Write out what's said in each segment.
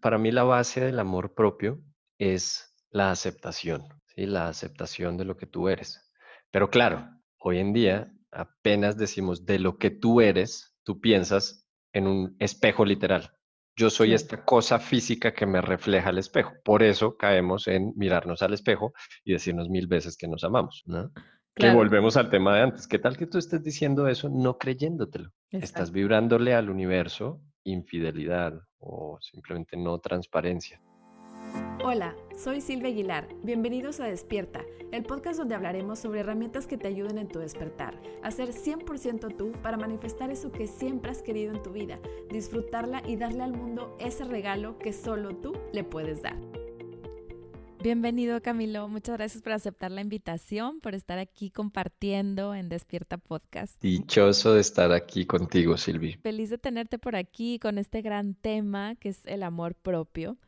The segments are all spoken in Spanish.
Para mí la base del amor propio es la aceptación, ¿sí? La aceptación de lo que tú eres. Pero claro, hoy en día apenas decimos de lo que tú eres, tú piensas en un espejo literal. Yo soy esta cosa física que me refleja el espejo. Por eso caemos en mirarnos al espejo y decirnos mil veces que nos amamos, ¿no? Que volvemos al tema de antes. ¿Qué tal que tú estés diciendo eso no creyéndotelo? Estás vibrándole al universo infidelidad o simplemente no transparencia. Hola, soy Silvia Aguilar. Bienvenidos a Despierta, el podcast donde hablaremos sobre herramientas que te ayuden en tu despertar, a ser 100% tú para manifestar eso que siempre has querido en tu vida, disfrutarla y darle al mundo ese regalo que solo tú le puedes dar. Bienvenido Camilo, muchas gracias por aceptar la invitación, por estar aquí compartiendo en Despierta Podcast. Dichoso de estar aquí contigo, Silvi. Feliz de tenerte por aquí con este gran tema que es el amor propio.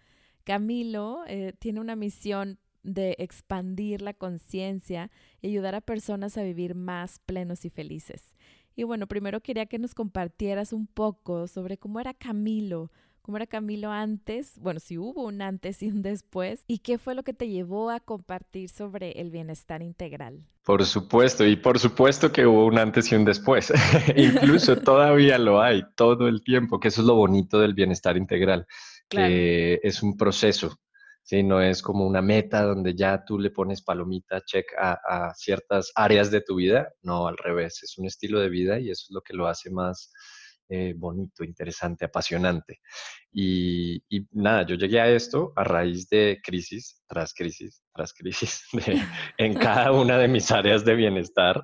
Camilo eh, tiene una misión de expandir la conciencia y ayudar a personas a vivir más plenos y felices. Y bueno, primero quería que nos compartieras un poco sobre cómo era Camilo, cómo era Camilo antes, bueno, si hubo un antes y un después, y qué fue lo que te llevó a compartir sobre el bienestar integral. Por supuesto, y por supuesto que hubo un antes y un después. Incluso todavía lo hay todo el tiempo, que eso es lo bonito del bienestar integral, que es un proceso. ¿sí? No es como una meta donde ya tú le pones palomita, check a, a, ciertas áreas de tu vida. No, al revés, es un estilo de vida y eso es lo que lo hace más, eh, bonito, interesante, apasionante. Y, nada, yo llegué a esto a raíz de crisis, tras crisis, tras crisis, en cada una de mis áreas de bienestar,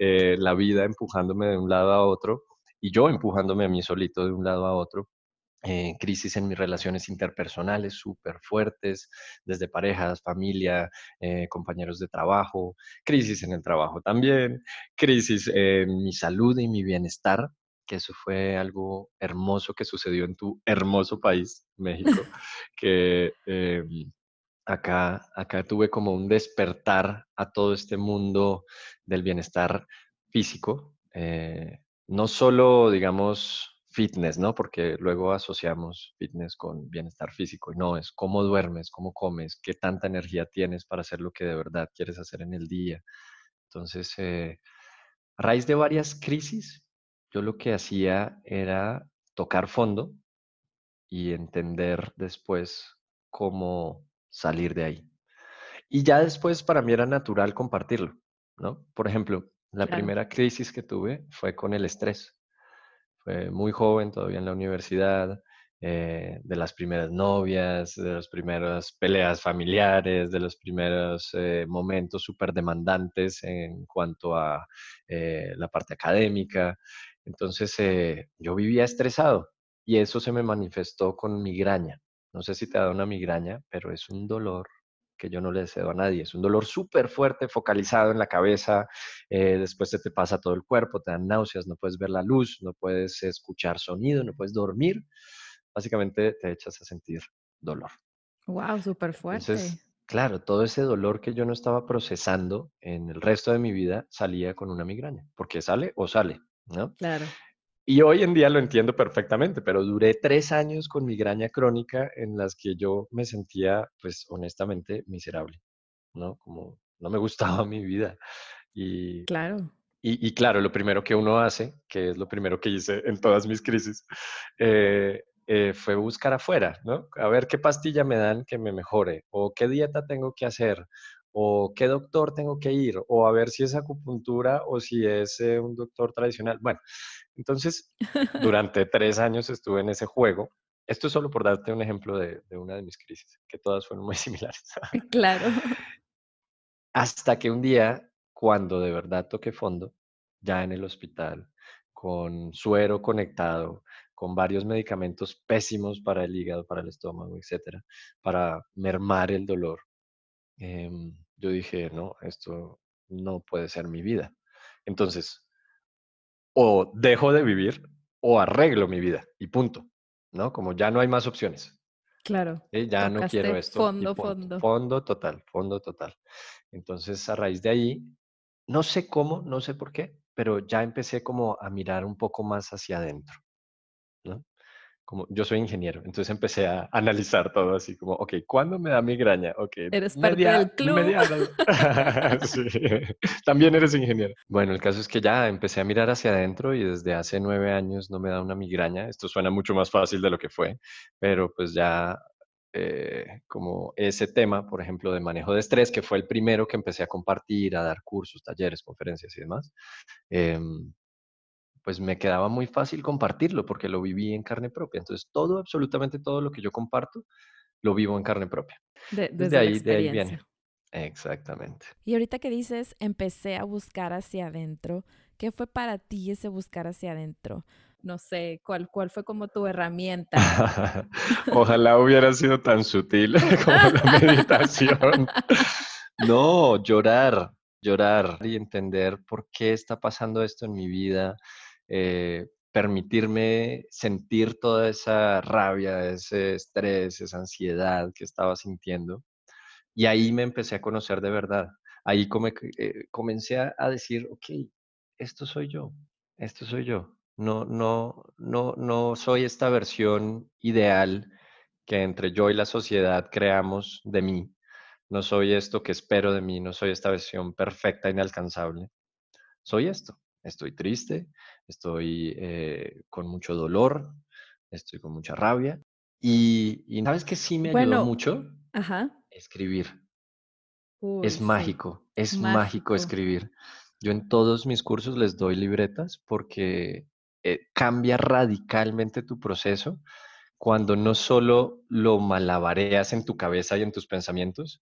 eh, la vida empujándome de un lado a otro y yo empujándome a mí solito de un lado a otro. Eh, crisis en mis relaciones interpersonales súper fuertes, desde parejas, familia, compañeros de trabajo, crisis en el trabajo también, crisis en mi salud y mi bienestar, que eso fue algo hermoso que sucedió en tu hermoso país, México, que em, acá, acá tuve como un despertar a todo este mundo del bienestar físico, eh, no solo, digamos, fitness, ¿no? Porque luego asociamos fitness con bienestar físico. Y no, es cómo duermes, cómo comes, qué tanta energía tienes para hacer lo que de verdad quieres hacer en el día. Entonces, eh, a raíz de varias crisis, yo lo que hacía era tocar fondo y entender después cómo salir de ahí. Y ya después para mí era natural compartirlo, ¿no? Por ejemplo, la primera crisis que tuve fue con el estrés. Fue muy joven, todavía en la universidad, eh, de las primeras novias, de las primeras peleas familiares, de los primeros eh, momentos súper demandantes en cuanto a eh, la parte académica. Entonces eh, yo vivía estresado y eso se me manifestó con migraña. No sé si te da una migraña, pero es un dolor que yo no le deseo a nadie. Es un dolor súper fuerte, focalizado en la cabeza, eh, después se te pasa todo el cuerpo, te dan náuseas, no puedes ver la luz, no puedes escuchar sonido, no puedes dormir. Básicamente te echas a sentir dolor. Wow, súper fuerte. claro, todo ese dolor que yo no estaba procesando en el resto de mi vida salía con una migraña, porque sale o sale. ¿No? Claro. Y hoy en día lo entiendo perfectamente, pero duré tres años con migraña crónica en las que yo me sentía, pues honestamente, miserable, ¿no? Como no me gustaba mi vida. Y, claro. Y, claro, lo primero que uno hace, que es lo primero que hice en todas mis crisis, eh, eh, fue buscar afuera, ¿no? A ver qué pastilla me dan que me mejore, o qué dieta tengo que hacer, o qué doctor tengo que ir, o a ver si es acupuntura o si es eh, un doctor tradicional. Bueno, entonces, durante tres años estuve en ese juego. Esto es solo por darte un ejemplo de, de una de mis crisis, que todas fueron muy similares. Claro. Hasta que un día, cuando de verdad toqué fondo, ya en el hospital, con suero conectado, con varios medicamentos pésimos para el hígado, para el estómago, etcétera, para mermar el dolor, Em, yo dije, no, esto no puede ser mi vida. Entonces, o dejo de vivir o arreglo mi vida y punto, ¿no? Como ya no hay más opciones. Claro. Ya no quiero esto. Fondo, fondo. Fondo total, fondo total. Entonces, a raíz de ahí, no sé cómo, no sé por qué, pero ya empecé como a mirar un poco más hacia adentro. Como yo soy ingeniero, entonces empecé a analizar todo así como, ok, ¿cuándo me da migraña? Ok, eres parte del club. sí. También eres ingeniero. Bueno, el caso es que ya empecé a mirar hacia adentro y desde hace nueve años no me da una migraña. Esto suena mucho más fácil de lo que fue, pero pues ya eh, como ese tema, por ejemplo, de manejo de estrés, que fue el primero que empecé a compartir, a dar cursos, talleres, conferencias y demás. Eh, pues me quedaba muy fácil compartirlo porque lo viví en carne propia. Entonces, todo, absolutamente todo lo que yo comparto, lo vivo en carne propia. desde, ahí, de ahí viene. Exactamente. Y ahorita que dices, empecé a buscar hacia adentro, ¿qué fue para ti ese buscar hacia adentro? No sé, ¿cuál, cuál fue como tu herramienta? Ojalá hubiera sido tan sutil como la meditación. no, llorar, llorar y entender por qué está pasando esto en mi vida, eh, permitirme sentir toda esa rabia, ese estrés, esa ansiedad que estaba sintiendo. Y ahí me empecé a conocer de verdad. Ahí eh, comencé a, decir, ok, esto soy yo, esto soy yo. No, no, no, no soy esta versión ideal que entre yo y la sociedad creamos de mí. No soy esto que espero de mí, no soy esta versión perfecta, inalcanzable. Soy esto. Estoy triste, estoy eh, con mucho dolor, estoy con mucha rabia. Y, ¿sabes que sí me ayudó mucho? Escribir. es mágico, es mágico. escribir. Yo en todos mis cursos les doy libretas porque eh, cambia radicalmente tu proceso cuando no solo lo malabareas en tu cabeza y en tus pensamientos,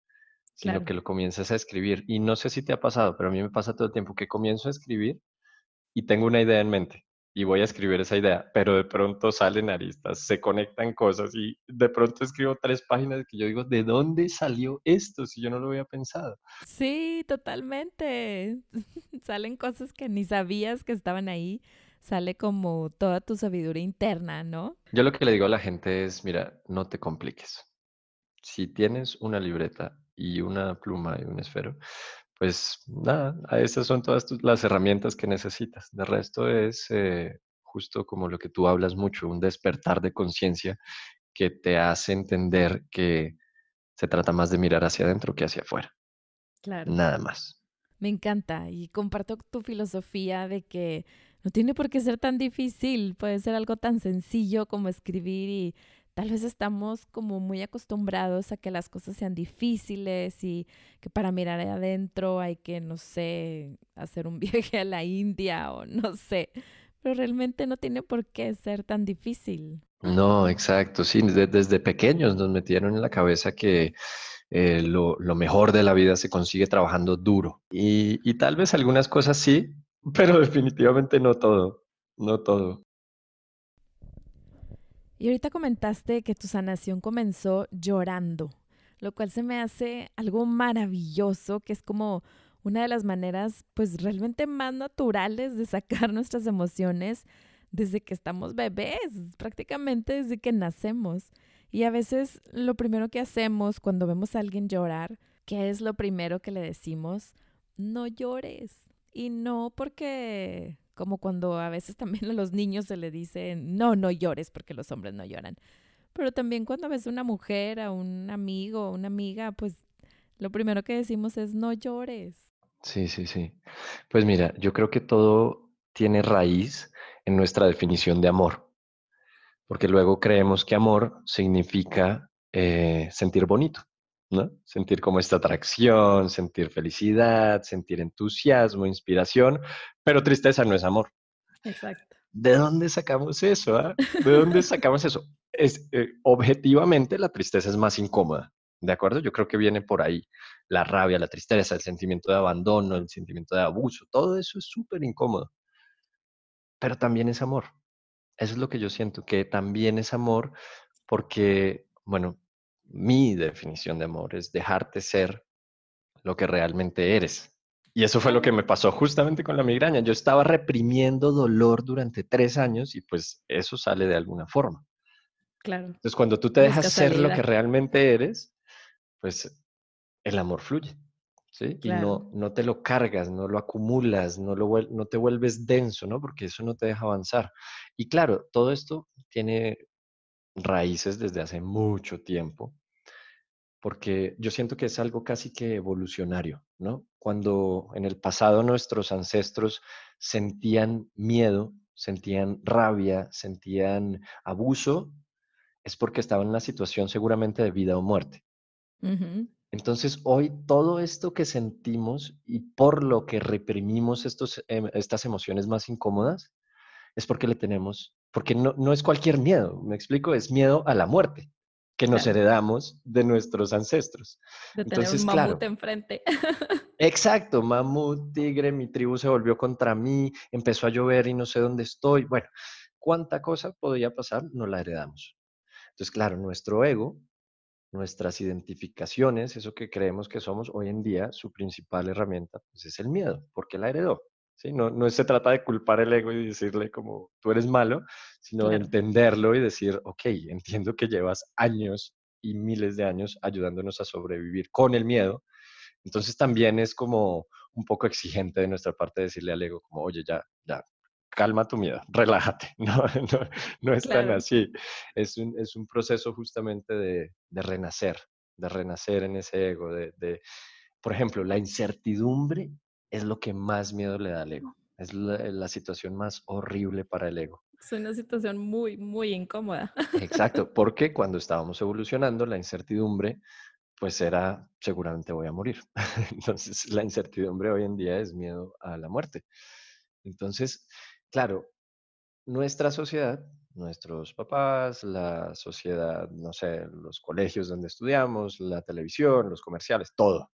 sino que lo comienzas a escribir. Y no sé si te ha pasado, pero a mí me pasa todo el tiempo que comienzo a escribir y tengo una idea en mente y voy a escribir esa idea, pero de pronto salen aristas, se conectan cosas y de pronto escribo tres páginas que yo digo, ¿de dónde salió esto si yo no lo había pensado? Sí, totalmente. salen cosas que ni sabías que estaban ahí. Sale como toda tu sabiduría interna, ¿no? Yo lo que le digo a la gente es, mira, no te compliques. Si tienes una libreta y una pluma y un esfero, pues nada, esas son todas las herramientas que necesitas. De resto es eh, justo como lo que tú hablas mucho, un despertar de conciencia que te hace entender que se trata más de mirar hacia adentro que hacia afuera. Claro. Nada más. Me encanta y comparto tu filosofía de que no tiene por qué ser tan difícil, puede ser algo tan sencillo como escribir y tal vez estamos como muy acostumbrados a que las cosas sean difíciles y que para mirar adentro hay que, no sé, hacer un viaje a la India o no sé, pero realmente no tiene por qué ser tan difícil. No, exacto, sí, desde, pequeños nos metieron en la cabeza que eh, lo, mejor de la vida se consigue trabajando duro y, y tal vez algunas cosas sí, pero definitivamente no todo, no todo. Y ahorita comentaste que tu sanación comenzó llorando, lo cual se me hace algo maravilloso, que es como una de las maneras pues realmente más naturales de sacar nuestras emociones desde que estamos bebés, prácticamente desde que nacemos. Y a veces lo primero que hacemos cuando vemos a alguien llorar, ¿qué es lo primero que le decimos? No llores. Y no porque como cuando a veces también a los niños se le dice, no, no llores porque los hombres no lloran. Pero también cuando ves a una mujer, a un amigo, a una amiga, pues lo primero que decimos es no llores. Sí, sí, sí. Pues mira, yo creo que todo tiene raíz en nuestra definición de amor, porque luego creemos que amor significa eh, sentir bonito. ¿No? Sentir como esta atracción, sentir felicidad, sentir entusiasmo, inspiración, pero tristeza no es amor. Exacto. ¿De dónde sacamos eso? Ah? ¿De dónde sacamos eso? Es, eh, objetivamente la tristeza es más incómoda, ¿de acuerdo? Yo creo que viene por ahí la rabia, la tristeza, el sentimiento de abandono, el sentimiento de abuso, todo eso es súper incómodo. Pero también es amor. Eso es lo que yo siento, que también es amor porque, bueno, mi definición de amor es dejarte ser lo que realmente eres. Y eso fue lo que me pasó justamente con la migraña. Yo estaba reprimiendo dolor durante tres años y pues eso sale de alguna forma. Claro. Entonces cuando tú te dejas ser lo que realmente eres, pues el amor fluye. ¿sí? Y no, no te lo cargas, no lo acumulas, no, lo, no te vuelves denso, ¿no? Porque eso no te deja avanzar. Y claro, todo esto tiene raíces desde hace mucho tiempo, porque yo siento que es algo casi que evolucionario, ¿no? Cuando en el pasado nuestros ancestros sentían miedo, sentían rabia, sentían abuso, es porque estaban en una situación seguramente de vida o muerte. Entonces, hoy todo esto que sentimos y por lo que reprimimos estos, em, estas emociones más incómodas, es porque le tenemos, porque no, no es cualquier miedo, me explico, es miedo a la muerte que nos heredamos de nuestros ancestros. De tener un mamut enfrente. Exacto, mamut, tigre, mi tribu se volvió contra mí, empezó a llover y no sé dónde estoy. Bueno, cuánta cosa podía pasar, no la heredamos. Entonces, claro, nuestro ego, nuestras identificaciones, eso que creemos que somos hoy en día, su principal herramienta pues, es el miedo, porque la heredó. ¿Sí? No, no se trata de culpar el ego y decirle como tú eres malo, sino de entenderlo y decir, ok, entiendo que llevas años y miles de años ayudándonos a sobrevivir con el miedo. Entonces también es como un poco exigente de nuestra parte decirle al ego como, oye, ya, ya, calma tu miedo, relájate. No, no, no es tan así. Es un, es un proceso justamente de, de, renacer, de renacer en ese ego, de, de, por ejemplo, la incertidumbre es lo que más miedo le da al ego. Es la, situación más horrible para el ego. Es una situación muy, muy incómoda. Exacto, porque cuando estábamos evolucionando, la incertidumbre, pues era, seguramente voy a morir. Entonces, la incertidumbre hoy en día es miedo a la muerte. Entonces, claro, nuestra sociedad, nuestros papás, la sociedad, no sé, los colegios donde estudiamos, la televisión, los comerciales, todo,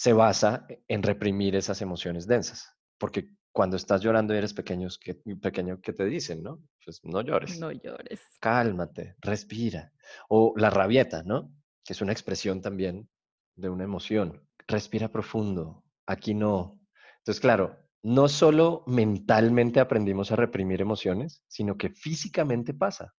se basa en reprimir esas emociones densas. Porque cuando estás llorando y eres pequeño, que, pequeño, ¿qué te dicen, no? Pues no llores. No llores. Cálmate, respira. O la rabieta, ¿no? Que es una expresión también de una emoción. Respira profundo. Aquí no. Entonces, claro, no solo mentalmente aprendimos a reprimir emociones, sino que físicamente pasa.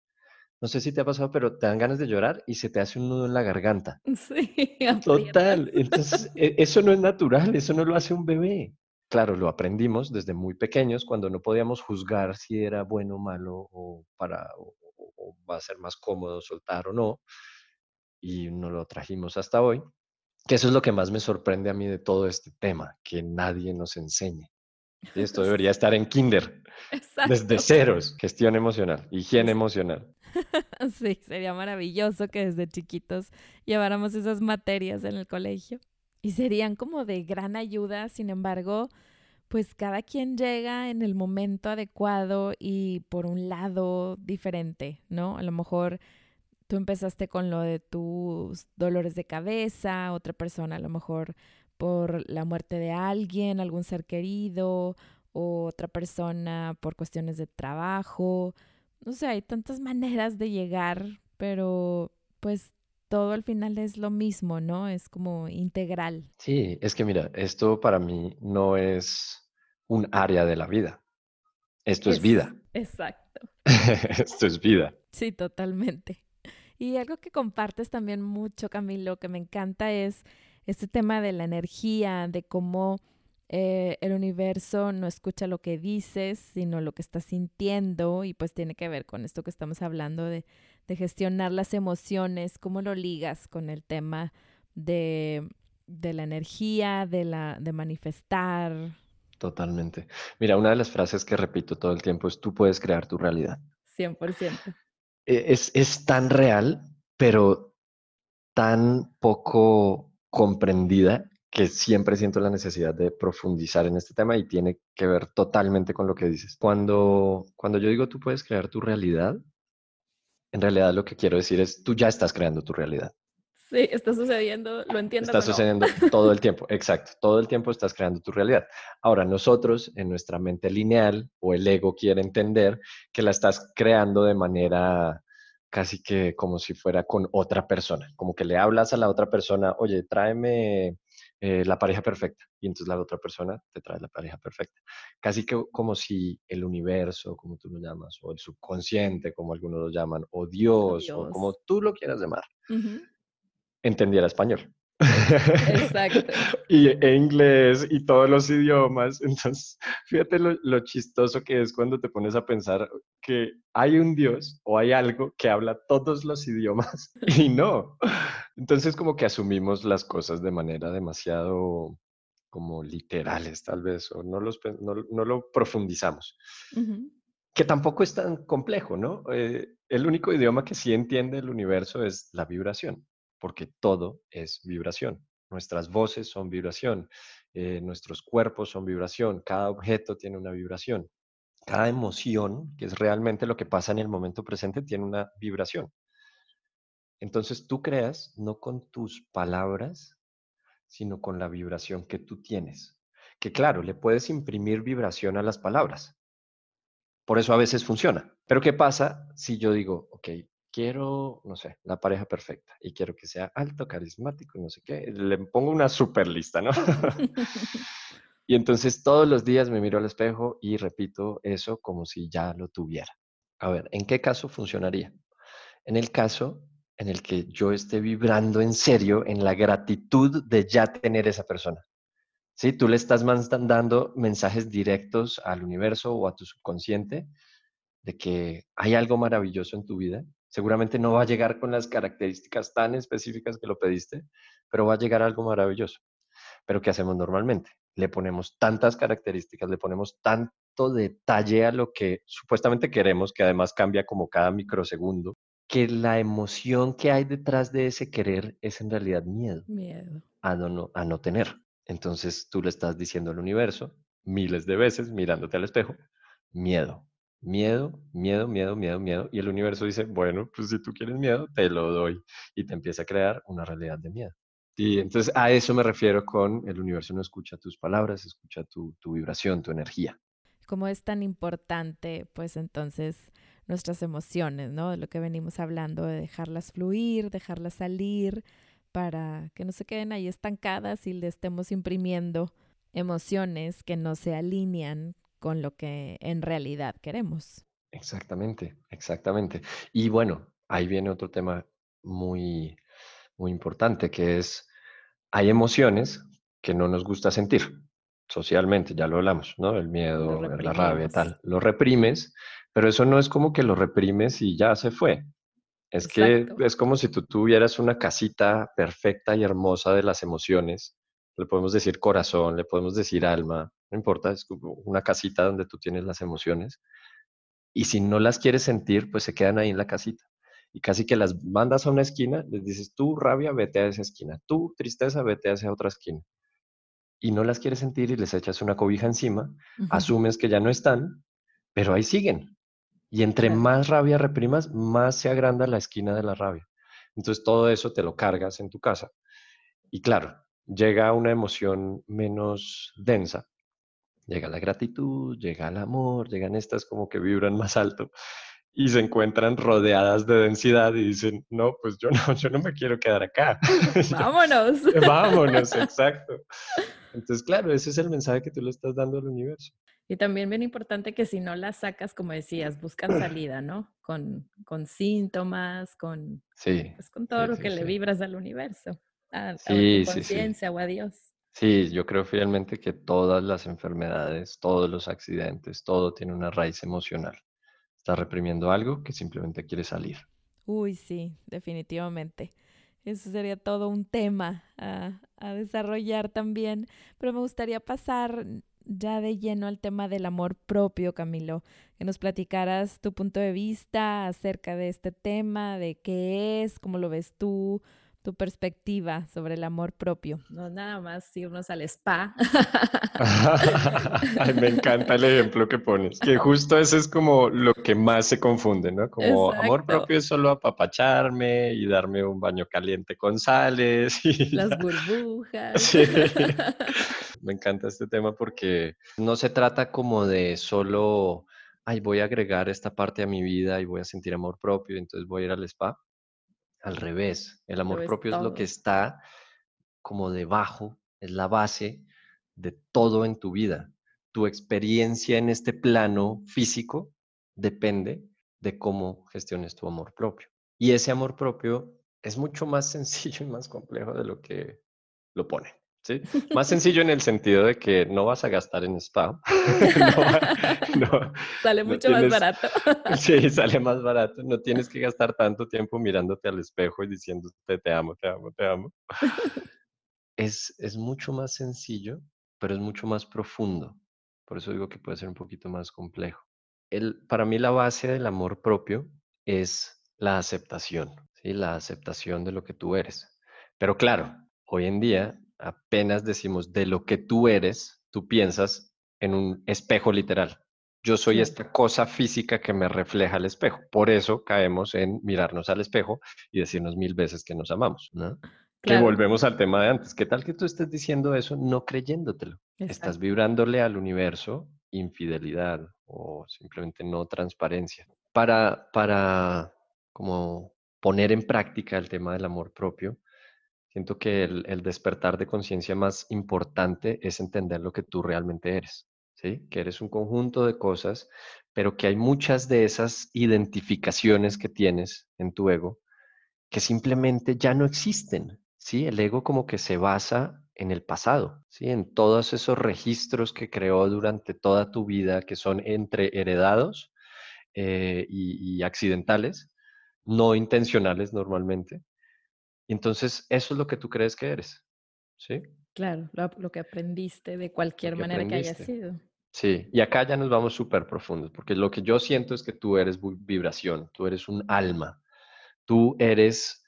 No sé si te ha pasado, pero te dan ganas de llorar y se te hace un nudo en la garganta. Sí, total. Entonces, e, eso no es natural, eso no lo hace un bebé. Claro, lo aprendimos desde muy pequeños cuando no podíamos juzgar si era bueno o malo o, para, o, va a ser más cómodo soltar o no. Y no lo trajimos hasta hoy. Que eso es lo que más me sorprende a mí de todo este tema, que nadie nos enseñe. Y esto debería estar en kinder, desde ceros, gestión emocional, higiene emocional. sí, sería maravilloso que desde chiquitos lleváramos esas materias en el colegio. Y serían como de gran ayuda, sin embargo, pues cada quien llega en el momento adecuado y por un lado diferente, ¿no? A lo mejor tú empezaste con lo de tus dolores de cabeza, otra persona a lo mejor por la muerte de alguien, algún ser querido, o otra persona por cuestiones de trabajo, no sé, hay tantas maneras de llegar, pero pues todo al final es lo mismo, ¿no? Es como integral. Sí, es que mira, esto para mí no es un área de la vida. Esto es, vida. Exacto. esto es vida. Sí, totalmente. Y algo que compartes también mucho, Camilo, que me encanta es este tema de la energía, de cómo eh, el universo no escucha lo que dices, sino lo que estás sintiendo y pues tiene que ver con esto que estamos hablando de, gestionar las emociones, cómo lo ligas con el tema de, la energía, de, la, de manifestar. Totalmente. Mira, una de las frases que repito todo el tiempo es tú puedes crear tu realidad. 100%. E, es, es tan real, pero tan poco comprendida que siempre siento la necesidad de profundizar en este tema y tiene que ver totalmente con lo que dices. Cuando, cuando yo digo tú puedes crear tu realidad, en realidad lo que quiero decir es tú ya estás creando tu realidad. Sí, está sucediendo, lo entiendo. Está sucediendo todo el tiempo, exacto, todo el tiempo estás creando tu realidad. Ahora, nosotros en nuestra mente lineal o el ego quiere entender que la estás creando de manera casi que como si fuera con otra persona, como que le hablas a la otra persona, oye, tráeme eh, la pareja perfecta y entonces la otra persona te trae la pareja perfecta. Casi que como si el universo, como tú lo llamas, o el subconsciente, como algunos lo llaman, o Dios, o como tú lo quieras llamar, entendiera español. Exacto. y e inglés y todos los idiomas. Entonces, fíjate lo, lo, chistoso que es cuando te pones a pensar que hay un Dios o hay algo que habla todos los idiomas y no. Entonces, como que asumimos las cosas de manera demasiado como literales, tal vez, o no, los, no, no lo profundizamos. Que tampoco es tan complejo, ¿no? Eh, el único idioma que sí entiende el universo es la vibración porque todo es vibración. Nuestras voces son vibración, eh, nuestros cuerpos son vibración, cada objeto tiene una vibración, cada emoción, que es realmente lo que pasa en el momento presente, tiene una vibración. Entonces tú creas no con tus palabras, sino con la vibración que tú tienes. Que claro, le puedes imprimir vibración a las palabras. Por eso a veces funciona. Pero ¿qué pasa si yo digo, ok, quiero, no sé, la pareja perfecta y quiero que sea alto, carismático, no sé qué, le pongo una super lista, ¿no? y entonces todos los días me miro al espejo y repito eso como si ya lo tuviera. A ver, ¿en qué caso funcionaría? En el caso en el que yo esté vibrando en serio en la gratitud de ya tener esa persona. ¿Sí? Tú le estás mandando mensajes directos al universo o a tu subconsciente de que hay algo maravilloso en tu vida Seguramente no va a llegar con las características tan específicas que lo pediste, pero va a llegar algo maravilloso. Pero ¿qué hacemos normalmente? Le ponemos tantas características, le ponemos tanto detalle a lo que supuestamente queremos, que además cambia como cada microsegundo, que la emoción que hay detrás de ese querer es en realidad miedo. Miedo. A no, a no tener. Entonces tú le estás diciendo al universo miles de veces mirándote al espejo, miedo, Miedo, miedo, miedo, miedo, miedo. Y el universo dice, bueno, pues si tú quieres miedo, te lo doy. Y te empieza a crear una realidad de miedo. Y entonces a eso me refiero con el universo no escucha tus palabras, escucha tu, tu vibración, tu energía. Como es tan importante, pues entonces nuestras emociones, ¿no? Lo que venimos hablando, de dejarlas fluir, dejarlas salir, para que no se queden ahí estancadas y le estemos imprimiendo emociones que no se alinean con lo que en realidad queremos. Exactamente, exactamente. Y bueno, ahí viene otro tema muy, muy importante, que es, hay emociones que no nos gusta sentir socialmente, ya lo hablamos, ¿no? El miedo, la rabia, tal. Lo reprimes, pero eso no es como que lo reprimes y ya se fue. Es que es como si tú tuvieras una casita perfecta y hermosa de las emociones. Le podemos decir corazón, le podemos decir alma, no importa, es como una casita donde tú tienes las emociones. Y si no las quieres sentir, pues se quedan ahí en la casita. Y casi que las mandas a una esquina, les dices, tú rabia, vete a esa esquina, tú tristeza, vete a esa otra esquina. Y no las quieres sentir y les echas una cobija encima, asumes que ya no están, pero ahí siguen. Y entre más rabia reprimas, más se agranda la esquina de la rabia. Entonces todo eso te lo cargas en tu casa. Y claro, llega una emoción menos densa, llega la gratitud, llega el amor, llegan estas como que vibran más alto y se encuentran rodeadas de densidad y dicen, no, pues yo no, yo no me quiero quedar acá. Vámonos. Vámonos, exacto. Entonces, claro, ese es el mensaje que tú le estás dando al universo. Y también bien importante que si no las sacas, como decías, buscan salida, ¿no? Con, con síntomas, con, sí, pues, con todo lo que le vibras al universo, a, a tu conciencia o a Dios. Sí, yo creo fielmente que todas las enfermedades, todos los accidentes, todo tiene una raíz emocional. Está reprimiendo algo que simplemente quiere salir. Uy, sí, definitivamente. Eso sería todo un tema a, a desarrollar también. Pero me gustaría pasar ya de lleno al tema del amor propio, Camilo, que nos platicaras tu punto de vista acerca de este tema, de qué es, cómo lo ves tú, tu perspectiva sobre el amor propio. No nada más irnos al spa. me encanta el ejemplo que pones, que justo eso es como lo que más se confunde, ¿no? Como amor propio es solo apapacharme y darme un baño caliente con sales. Y Las burbujas. Sí. Me encanta este tema porque no se trata como de solo, ay, voy a agregar esta parte a mi vida y voy a sentir amor propio, entonces voy a ir al spa al revés, el amor propio es lo que está como debajo, es la base de todo en tu vida. Tu experiencia en este plano físico depende de cómo gestiones tu amor propio. Y ese amor propio es mucho más sencillo y más complejo de lo que lo pone. ¿Sí? Más sencillo en el sentido de que no vas a gastar en spa. sale mucho más barato. sí, sale más barato. No tienes que gastar tanto tiempo mirándote al espejo y diciéndote te amo, te amo, te amo. es, es mucho más sencillo, pero es mucho más profundo. Por eso digo que puede ser un poquito más complejo. El, para mí la base del amor propio es la aceptación, ¿sí? la aceptación de lo que tú eres. Pero claro, hoy en día apenas decimos de lo que tú eres, tú piensas en un espejo literal. Yo soy esta cosa física que me refleja el espejo. Por eso caemos en mirarnos al espejo y decirnos mil veces que nos amamos. ¿no? Que volvemos al tema de antes. ¿Qué tal que tú estés diciendo eso no creyéndotelo? Estás vibrándole al universo infidelidad o simplemente no transparencia. Para, para como poner en práctica el tema del amor propio, siento que el, despertar de conciencia más importante es entender lo que tú realmente eres, ¿sí? Que eres un conjunto de cosas, pero que hay muchas de esas identificaciones que tienes en tu ego que simplemente ya no existen, ¿sí? El ego como que se basa en el pasado, ¿sí? En todos esos registros que creó durante toda tu vida que son entre heredados eh, y accidentales, no intencionales normalmente, entonces, eso es lo que tú crees que eres. ¿Sí? Claro, lo, que aprendiste de cualquier manera que haya sido. Sí, y acá ya nos vamos súper profundos, porque lo que yo siento es que tú eres vibración, tú eres un alma, tú eres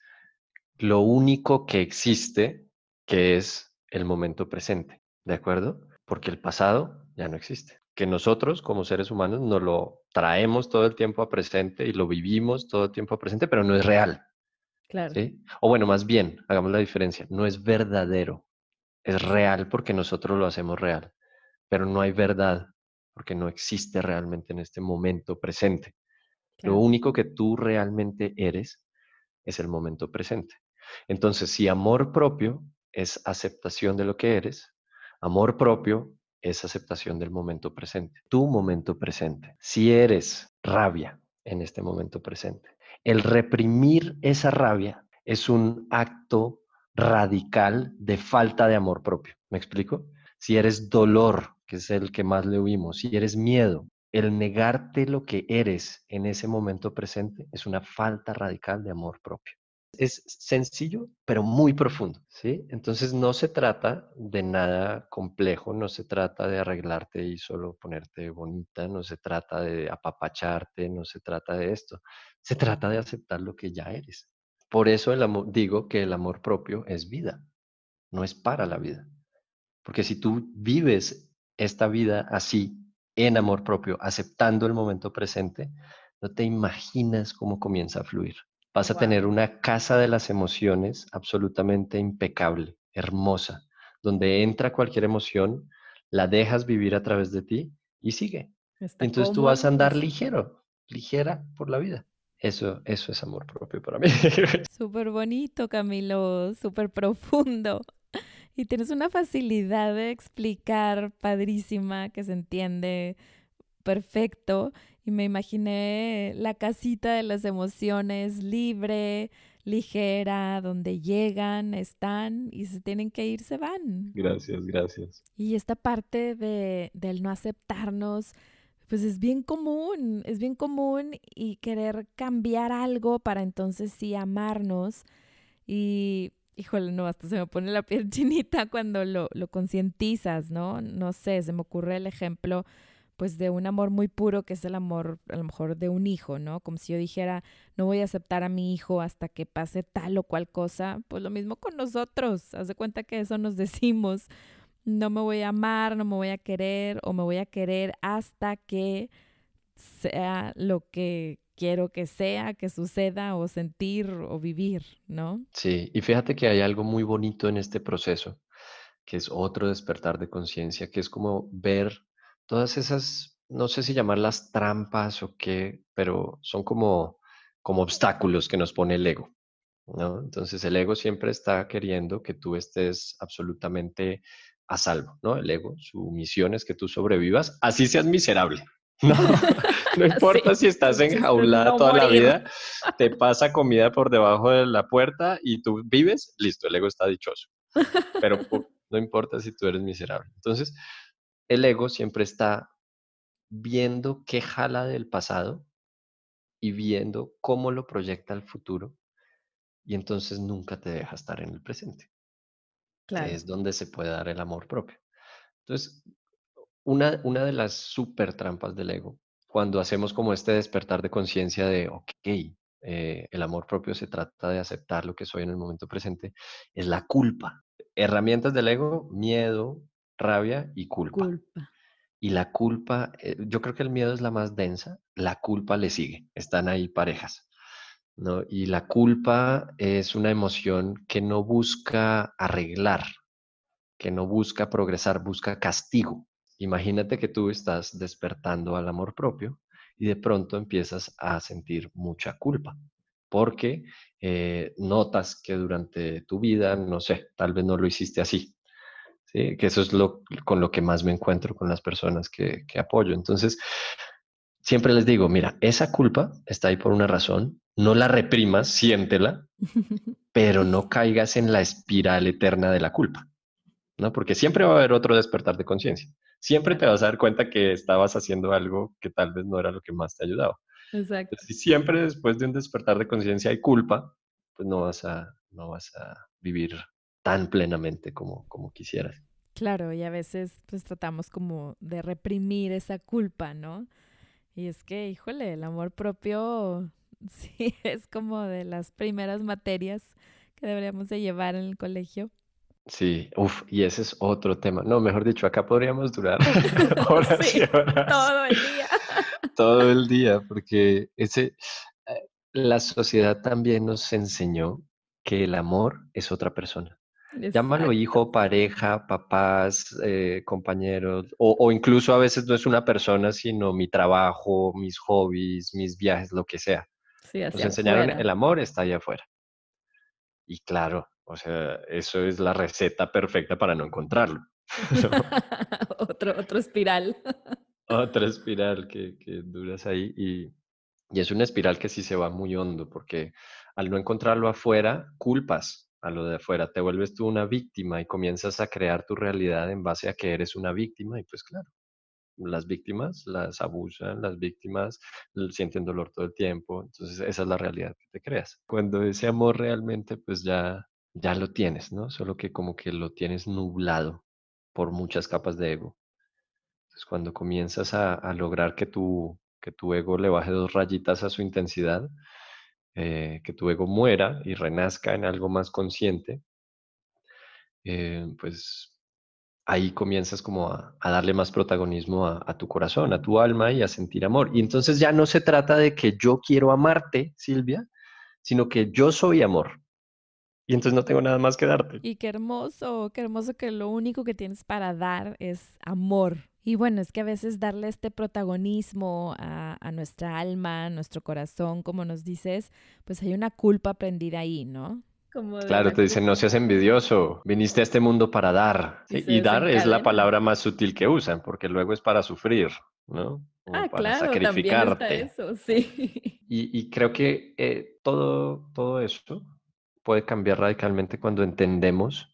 lo único que existe, que es el momento presente, ¿de acuerdo? Porque el pasado ya no existe. Que nosotros como seres humanos nos lo traemos todo el tiempo a presente y lo vivimos todo el tiempo a presente, pero no es real. O bueno, más bien, hagamos la diferencia, no es verdadero, es real porque nosotros lo hacemos real, pero no hay verdad porque no existe realmente en este momento presente. Lo único que tú realmente eres es el momento presente. Entonces, si amor propio es aceptación de lo que eres, amor propio es aceptación del momento presente, tu momento presente. Si eres rabia en este momento presente, el reprimir esa rabia es un acto radical de falta de amor propio. ¿Me explico? Si eres dolor, que es el que más le huimos, si eres miedo, el negarte lo que eres en ese momento presente es una falta radical de amor propio. Es sencillo, pero muy profundo, ¿sí? Entonces no se trata de nada complejo, no se trata de arreglarte y solo ponerte bonita, no se trata de apapacharte, no se trata de esto. Se trata de aceptar lo que ya eres. Por eso amor, digo que el amor propio es vida, no es para la vida. Porque si tú vives esta vida así, en amor propio, aceptando el momento presente, no te imaginas cómo comienza a fluir. Vas a tener una casa de las emociones absolutamente impecable, hermosa, donde entra cualquier emoción, la dejas vivir a través de ti y sigue. Entonces tú vas a andar ligero, ligera por la vida. Eso, eso es amor propio para mí. Súper bonito, Camilo, súper profundo. Y tienes una facilidad de explicar padrísima que se entiende perfecto. Y me imaginé la casita de las emociones libre, ligera, donde llegan, están y se tienen que ir, se van. Gracias, gracias. Y esta parte de, del no aceptarnos, pues es bien común, es bien común y querer cambiar algo para entonces sí amarnos. Y, híjole, no, hasta se me pone la piel chinita cuando lo, lo concientizas, ¿no? No sé, se me ocurre el ejemplo pues de un amor muy puro que es el amor a lo mejor de un hijo, ¿no? Como si yo dijera, no voy a aceptar a mi hijo hasta que pase tal o cual cosa, pues lo mismo con nosotros, haz de cuenta que eso nos decimos, no me voy a amar, no me voy a querer o me voy a querer hasta que sea lo que quiero que sea, que suceda o sentir o vivir, ¿no? Sí, y fíjate que hay algo muy bonito en este proceso, que es otro despertar de conciencia, que es como ver todas esas, no sé si llamarlas trampas o qué, pero son como, como obstáculos que nos pone el ego. ¿no? Entonces el ego siempre está queriendo que tú estés absolutamente a salvo, ¿no? El ego, su misión es que tú sobrevivas, así seas miserable. No, no importa si estás enjaulada toda la vida, te pasa comida por debajo de la puerta y tú vives, listo, el ego está dichoso. pero no importa si tú eres miserable. Entonces, el ego siempre está viendo qué jala del pasado y viendo cómo lo proyecta al futuro y entonces nunca te deja estar en el presente. Claro. es donde se puede dar el amor propio. Entonces, una, una de las super trampas del ego, cuando hacemos como este despertar de conciencia de, ok, eh, el amor propio se trata de aceptar lo que soy en el momento presente, es la culpa. Herramientas del ego, miedo, rabia y culpa. Y la culpa, eh, yo creo que el miedo es la más densa, la culpa le sigue, están ahí parejas. ¿no? Y la culpa es una emoción que no busca arreglar, que no busca progresar, busca castigo. Imagínate que tú estás despertando al amor propio y de pronto empiezas a sentir mucha culpa porque eh, notas que durante tu vida, no sé, tal vez no lo hiciste así. ¿Sí? Que eso es lo, con lo que más me encuentro con las personas que, que apoyo. Entonces, siempre les digo, mira, esa culpa está ahí por una razón, no la reprimas, siéntela, pero no caigas en la espiral eterna de la culpa, ¿no? Porque siempre va a haber otro despertar de conciencia. Siempre te vas a dar cuenta que estabas haciendo algo que tal vez no era lo que más te ayudaba. Exacto. Si siempre después de un despertar de conciencia hay culpa, pues no vas a, no vas a vivir tan plenamente como, como quisieras. Claro, y a veces pues tratamos como de reprimir esa culpa, ¿no? Y es que, híjole, el amor propio sí es como de las primeras materias que deberíamos de llevar en el colegio. Sí, uff, y ese es otro tema. No, mejor dicho, acá podríamos durar horas y horas. Todo el día. todo el día, porque ese, eh, la sociedad también nos enseñó que el amor es otra persona. Llámalo hijo, pareja, papás, eh, compañeros, o, incluso a veces no es una persona, sino mi trabajo, mis hobbies, mis viajes, lo que sea. Nos enseñaron el amor está allá afuera. Y claro, o sea, eso es la receta perfecta para no encontrarlo. otro, otro espiral. Otra espiral que, que duras ahí y, y es una espiral que sí se va muy hondo porque al no encontrarlo afuera, culpas a lo de afuera, te vuelves tú una víctima y comienzas a crear tu realidad en base a que eres una víctima y pues claro, las víctimas las abusan, las víctimas sienten dolor todo el tiempo, entonces esa es la realidad que te creas. Cuando ese amor realmente pues ya ya lo tienes, ¿no? Solo que como que lo tienes nublado por muchas capas de ego. Entonces cuando comienzas a, lograr que tu, que tu ego le baje dos rayitas a su intensidad, eh, que tu ego muera y renazca en algo más consciente, eh, pues ahí comienzas como a, darle más protagonismo a, tu corazón, a tu alma y a sentir amor. Y entonces ya no se trata de que yo quiero amarte, Silvia, sino que yo soy amor. Y entonces no tengo nada más que darte. Y qué hermoso, qué hermoso que lo único que tienes para dar es amor. Y bueno, es que a veces darle este protagonismo a, nuestra alma, a nuestro corazón, como nos dices, pues hay una culpa prendida ahí, ¿no? claro, te dicen, no seas envidioso, viniste a este mundo para dar. Y, dar es la palabra más sutil que usan, porque luego es para sufrir, ¿no? ah, para claro, sacrificarte. eso, sí. Y, creo que eh, todo, todo esto puede cambiar radicalmente cuando entendemos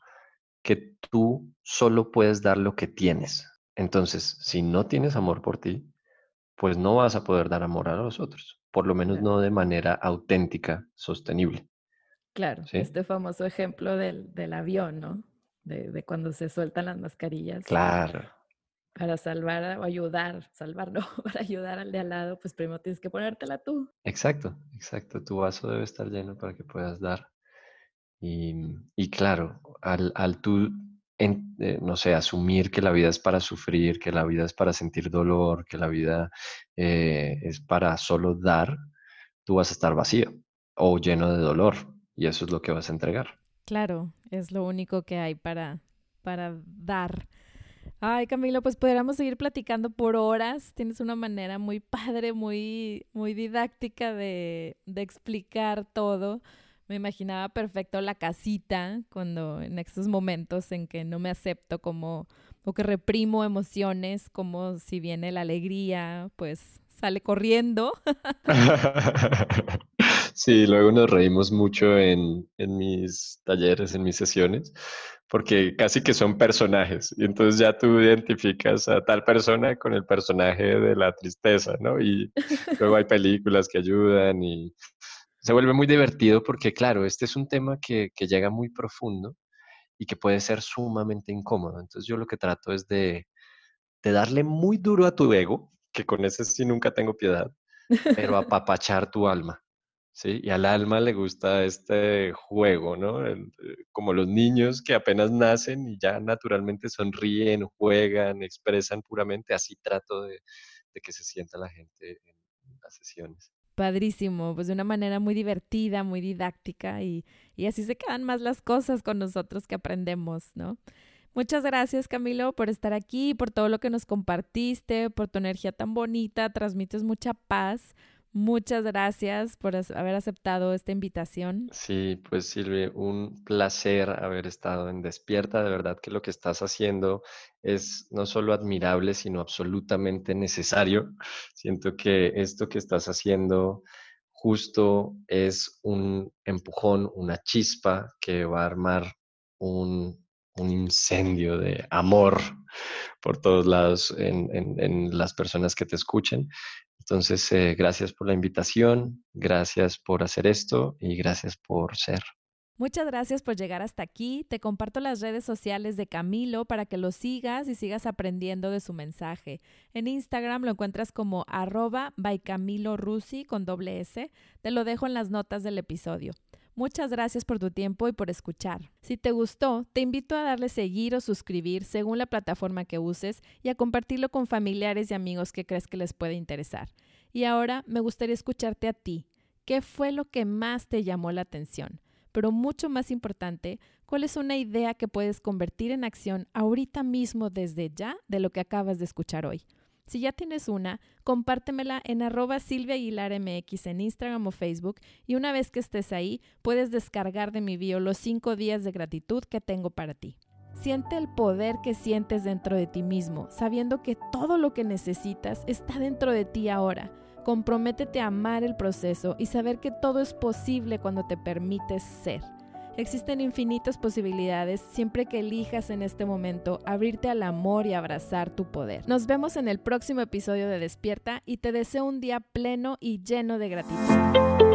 que tú solo puedes dar lo que tienes. Entonces, si no tienes amor por ti, pues no vas a poder dar amor a los otros, por lo menos no de manera auténtica, sostenible. Claro, este famoso ejemplo del, del avión, ¿no? De, de, cuando se sueltan las mascarillas. Claro. Para salvar o ayudar, salvar no, para ayudar al de al lado, pues primero tienes que ponértela tú. Exacto, exacto. Tu vaso debe estar lleno para que puedas dar. Y, y claro, al, al tú eh, no sé, asumir que la vida es para sufrir, que la vida es para sentir dolor, que la vida eh, es para solo dar, tú vas a estar vacío o lleno de dolor y eso es lo que vas a entregar. Claro, es lo único que hay para, para dar. Ay, Camilo, pues podríamos seguir platicando por horas. Tienes una manera muy padre, muy, muy didáctica de, de explicar todo. Me imaginaba perfecto la casita cuando en estos momentos en que no me acepto como o que reprimo emociones, como si viene la alegría, pues sale corriendo. Sí, luego nos reímos mucho en, en mis talleres, en mis sesiones, porque casi que son personajes. Y entonces ya tú identificas a tal persona con el personaje de la tristeza, ¿no? Y luego hay películas que ayudan y se vuelve muy divertido porque, claro, este es un tema que, que llega muy profundo y que puede ser sumamente incómodo. Entonces yo lo que trato es de, de darle muy duro a tu ego, que con ese sí nunca tengo piedad, pero apapachar tu alma. ¿sí? Y al alma le gusta este juego, ¿no? Eh, como los niños que apenas nacen y ya naturalmente sonríen, juegan, expresan puramente, así trato de, que se sienta la gente en las sesiones. Padrísimo, pues de una manera muy divertida, muy didáctica y, y así se quedan más las cosas con nosotros que aprendemos, ¿no? Muchas gracias Camilo por estar aquí, por todo lo que nos compartiste, por tu energía tan bonita, transmites mucha paz, Muchas gracias por haber aceptado esta invitación. Sí, pues Silvia, un placer haber estado en Despierta. De verdad que lo que estás haciendo es no solo admirable, sino absolutamente necesario. Siento que esto que estás haciendo justo es un empujón, una chispa que va a armar un, incendio de amor por todos lados en, en, las personas que te escuchen. Entonces, eh, gracias por la invitación, gracias por hacer esto y gracias por ser. Muchas gracias por llegar hasta aquí. Te comparto las redes sociales de Camilo para que lo sigas y sigas aprendiendo de su mensaje. En Instagram lo encuentras como arroba by Camilo con doble S. Te lo dejo en las notas del episodio. Muchas gracias por tu tiempo y por escuchar. Si te gustó, te invito a darle seguir o suscribir según la plataforma que uses y a compartirlo con familiares y amigos que crees que les puede interesar. Y ahora me gustaría escucharte a ti. ¿Qué fue lo que más te llamó la atención? Pero mucho más importante, ¿cuál es una idea que puedes convertir en acción ahorita mismo desde ya de lo que acabas de escuchar hoy? Si ya tienes una, compártemela en arroba Silvia en Instagram o Facebook y una vez que estés ahí, puedes descargar de mi bio los cinco días de gratitud que tengo para ti. Siente el poder que sientes dentro de ti mismo, sabiendo que todo lo que necesitas está dentro de ti ahora. Comprométete a amar el proceso y saber que todo es posible cuando te permites ser. Existen infinitas posibilidades siempre que elijas en este momento abrirte al amor y abrazar tu poder. Nos vemos en el próximo episodio de Despierta y te deseo un día pleno y lleno de gratitud.